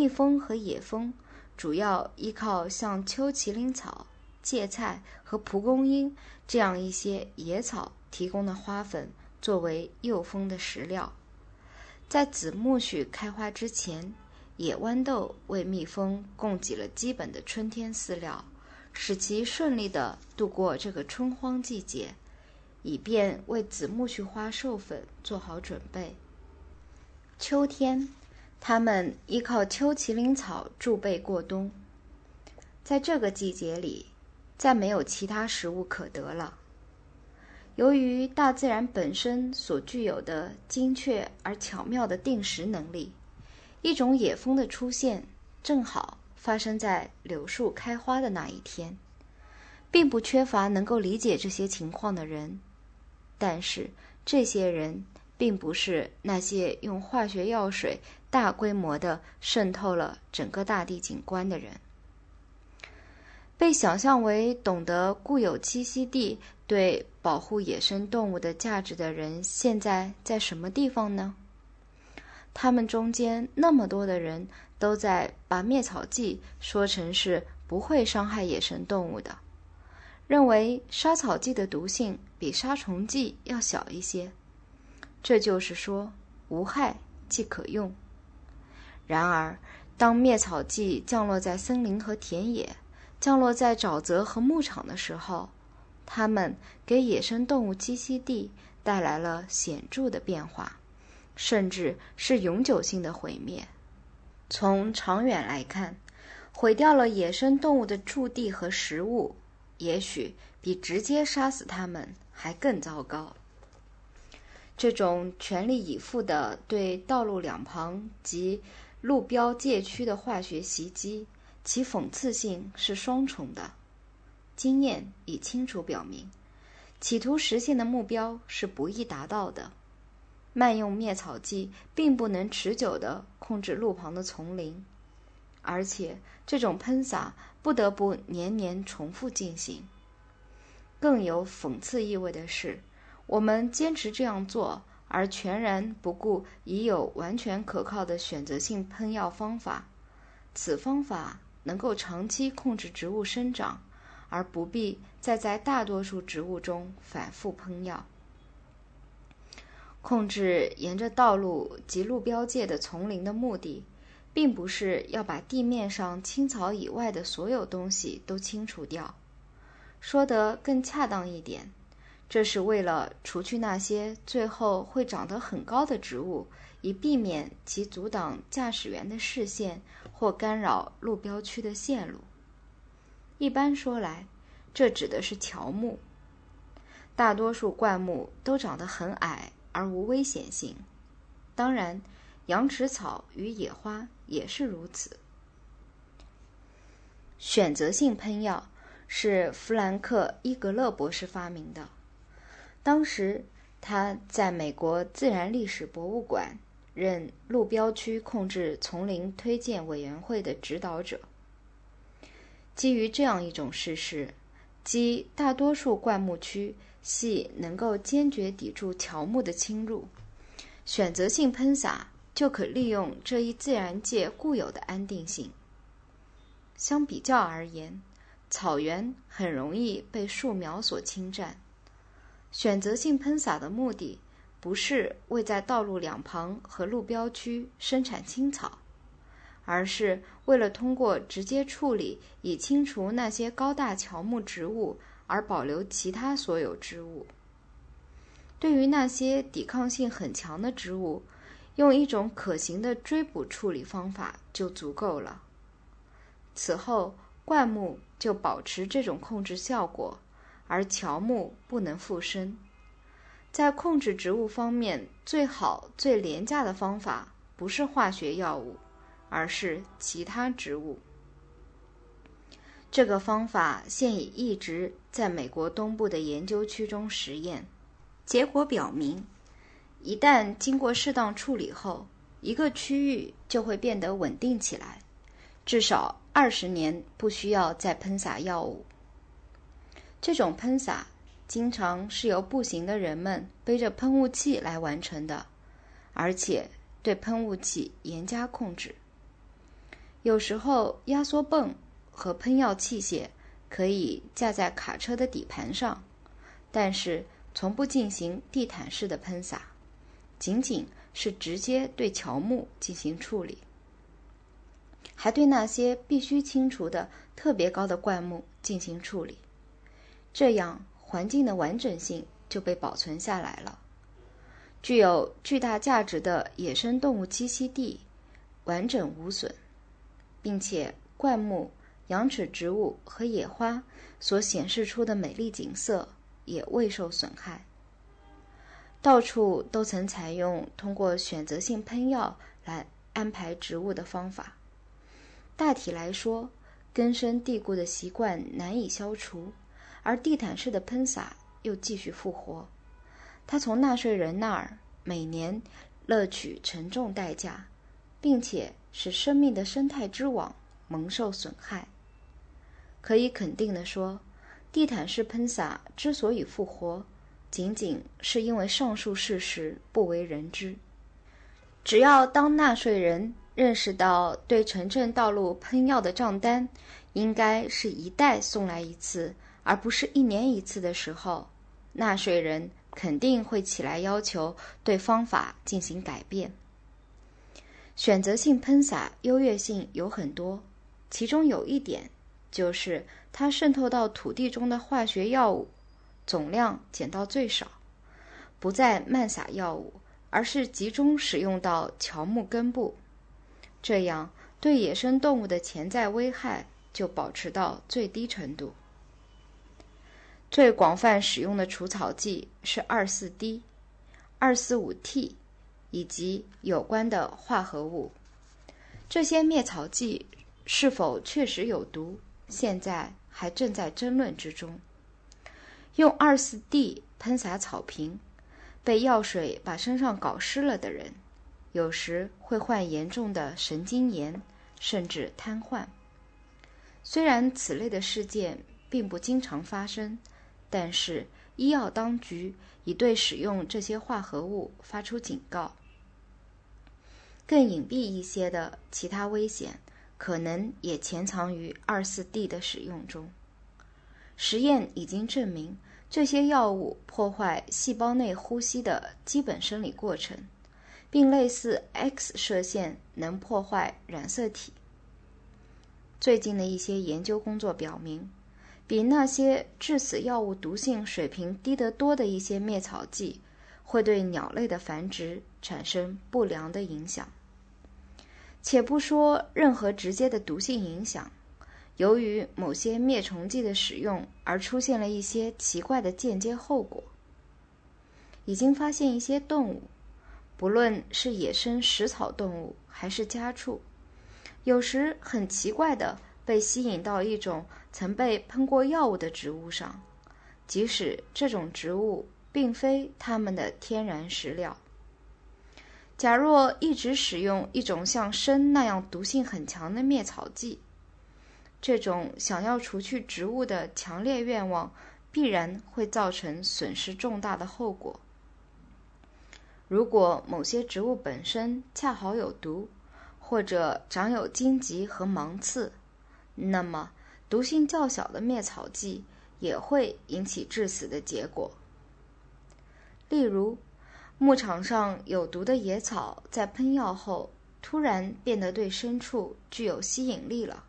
蜜蜂和野蜂主要依靠像秋麒麟草、芥菜和蒲公英这样一些野草提供的花粉作为诱蜂的食料。在紫苜蓿开花之前，野豌豆为蜜蜂供给了基本的春天饲料，使其顺利地度过这个春荒季节，以便为紫苜蓿花授粉做好准备。秋天，它们依靠秋麒麟草贮备过冬。在这个季节里，再没有其他食物可得了。由于大自然本身所具有的精确而巧妙的定时能力，一种野蜂的出现正好发生在柳树开花的那一天，并不缺乏能够理解这些情况的人。但是，这些人并不是那些用化学药水大规模的渗透了整个大地景观的人。被想象为懂得固有栖息地对保护野生动物的价值的人，现在在什么地方呢？他们中间那么多的人都在把灭草剂说成是不会伤害野生动物的，认为杀草剂的毒性比杀虫剂要小一些，这就是说无害即可用。然而，当灭草剂降落在森林和田野，降落在沼泽和牧场的时候，它们给野生动物栖息地带来了显著的变化，甚至是永久性的毁灭。从长远来看，毁掉了野生动物的驻地和食物，也许比直接杀死它们还更糟糕。这种全力以赴的对道路两旁及路标界区的化学袭击。其讽刺性是双重的。经验已清楚表明，企图实现的目标是不易达到的。慢用灭草剂并不能持久地控制路旁的丛林，而且这种喷洒不得不年年重复进行。更有讽刺意味的是，我们坚持这样做，而全然不顾已有完全可靠的选择性喷药方法。此方法。能够长期控制植物生长，而不必再在大多数植物中反复喷药。控制沿着道路及路标界的丛林的目的，并不是要把地面上青草以外的所有东西都清除掉。说得更恰当一点，这是为了除去那些最后会长得很高的植物。以避免其阻挡驾驶员的视线或干扰路标区的线路。一般说来，这指的是乔木。大多数灌木都长得很矮而无危险性，当然，羊齿草与野花也是如此。选择性喷药是弗兰克·伊格勒博士发明的，当时他在美国自然历史博物馆。任路标区控制丛林推荐委员会的指导者。基于这样一种事实，即大多数灌木区系能够坚决抵住乔木的侵入，选择性喷洒就可利用这一自然界固有的安定性。相比较而言，草原很容易被树苗所侵占。选择性喷洒的目的。不是为在道路两旁和路标区生产青草，而是为了通过直接处理以清除那些高大乔木植物，而保留其他所有植物。对于那些抵抗性很强的植物，用一种可行的追捕处理方法就足够了。此后，灌木就保持这种控制效果，而乔木不能复生。在控制植物方面，最好、最廉价的方法不是化学药物，而是其他植物。这个方法现已一直在美国东部的研究区中实验，结果表明，一旦经过适当处理后，一个区域就会变得稳定起来，至少二十年不需要再喷洒药物。这种喷洒。经常是由步行的人们背着喷雾器来完成的，而且对喷雾器严加控制。有时候压缩泵和喷药器械可以架在卡车的底盘上，但是从不进行地毯式的喷洒，仅仅是直接对乔木进行处理，还对那些必须清除的特别高的灌木进行处理，这样环境的完整性就被保存下来了。具有巨大价值的野生动物栖息地完整无损，并且灌木、羊齿植物和野花所显示出的美丽景色也未受损害。到处都曾采用通过选择性喷药来安排植物的方法。大体来说，根深蒂固的习惯难以消除，而地毯式的喷洒又继续复活。他从纳税人那儿每年乐取沉重代价，并且使生命的生态之网蒙受损害。可以肯定地说，地毯式喷洒之所以复活，仅仅是因为上述事实不为人知。只要当纳税人认识到对城镇道路喷药的账单应该是一代送来一次，而不是一年一次的时候，纳税人。肯定会起来要求对方法进行改变。选择性喷洒优越性有很多，其中有一点就是它渗透到土地中的化学药物总量减到最少，不再漫撒药物，而是集中使用到乔木根部，这样对野生动物的潜在危害就保持到最低程度。最广泛使用的除草剂是二四 D、二四五 T 以及有关的化合物。这些灭草剂是否确实有毒，现在还正在争论之中。用二四 D 喷洒草坪，被药水把身上搞湿了的人，有时会患严重的神经炎，甚至瘫痪。虽然此类的事件并不经常发生。但是，医药当局已对使用这些化合物发出警告。更隐蔽一些的其他危险，可能也潜藏于二四 D 的使用中。实验已经证明，这些药物破坏细胞内呼吸的基本生理过程，并类似 X 射线能破坏染色体。最近的一些研究工作表明。比那些致死药物毒性水平低得多的一些灭草剂，会对鸟类的繁殖产生不良的影响。且不说任何直接的毒性影响，由于某些灭虫剂的使用而出现了一些奇怪的间接后果。已经发现一些动物，不论是野生食草动物还是家畜，有时很奇怪的。被吸引到一种曾被喷过药物的植物上，即使这种植物并非它们的天然食料。假若一直使用一种像砷那样毒性很强的灭草剂，这种想要除去植物的强烈愿望必然会造成损失重大的后果。如果某些植物本身恰好有毒，或者长有荆棘和芒刺，那么，毒性较小的灭草剂也会引起致死的结果。例如，牧场上有毒的野草在喷药后突然变得对牲畜具有吸引力了，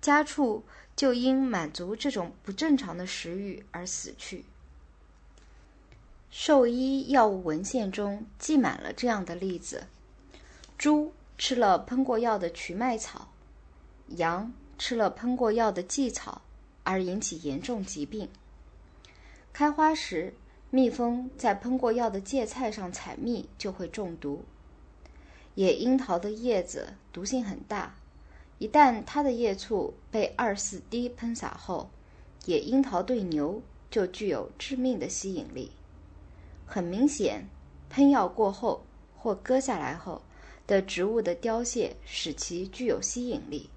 家畜就因满足这种不正常的食欲而死去。兽医药物文献中记满了这样的例子：猪吃了喷过药的曲麦草，羊。吃了喷过药的蓟草而引起严重疾病。开花时，蜜蜂在喷过药的芥菜上采蜜就会中毒。野樱桃的叶子毒性很大，一旦它的叶簇被二四滴喷洒后，野樱桃对牛就具有致命的吸引力。很明显，喷药过后或割下来后的植物的凋谢使其具有吸引力。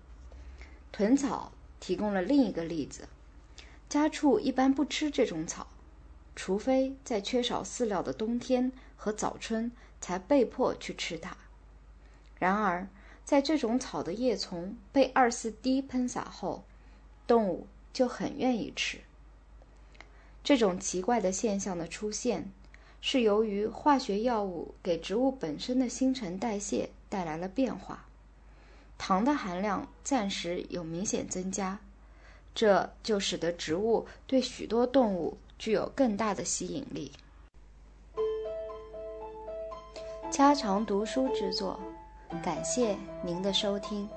豚草提供了另一个例子，家畜一般不吃这种草，除非在缺少饲料的冬天和早春才被迫去吃它。然而，在这种草的叶丛被二四 D 喷洒后，动物就很愿意吃。这种奇怪的现象的出现，是由于化学药物给植物本身的新陈代谢带来了变化，糖的含量暂时有明显增加，这就使得植物对许多动物具有更大的吸引力。家常读书之作，感谢您的收听。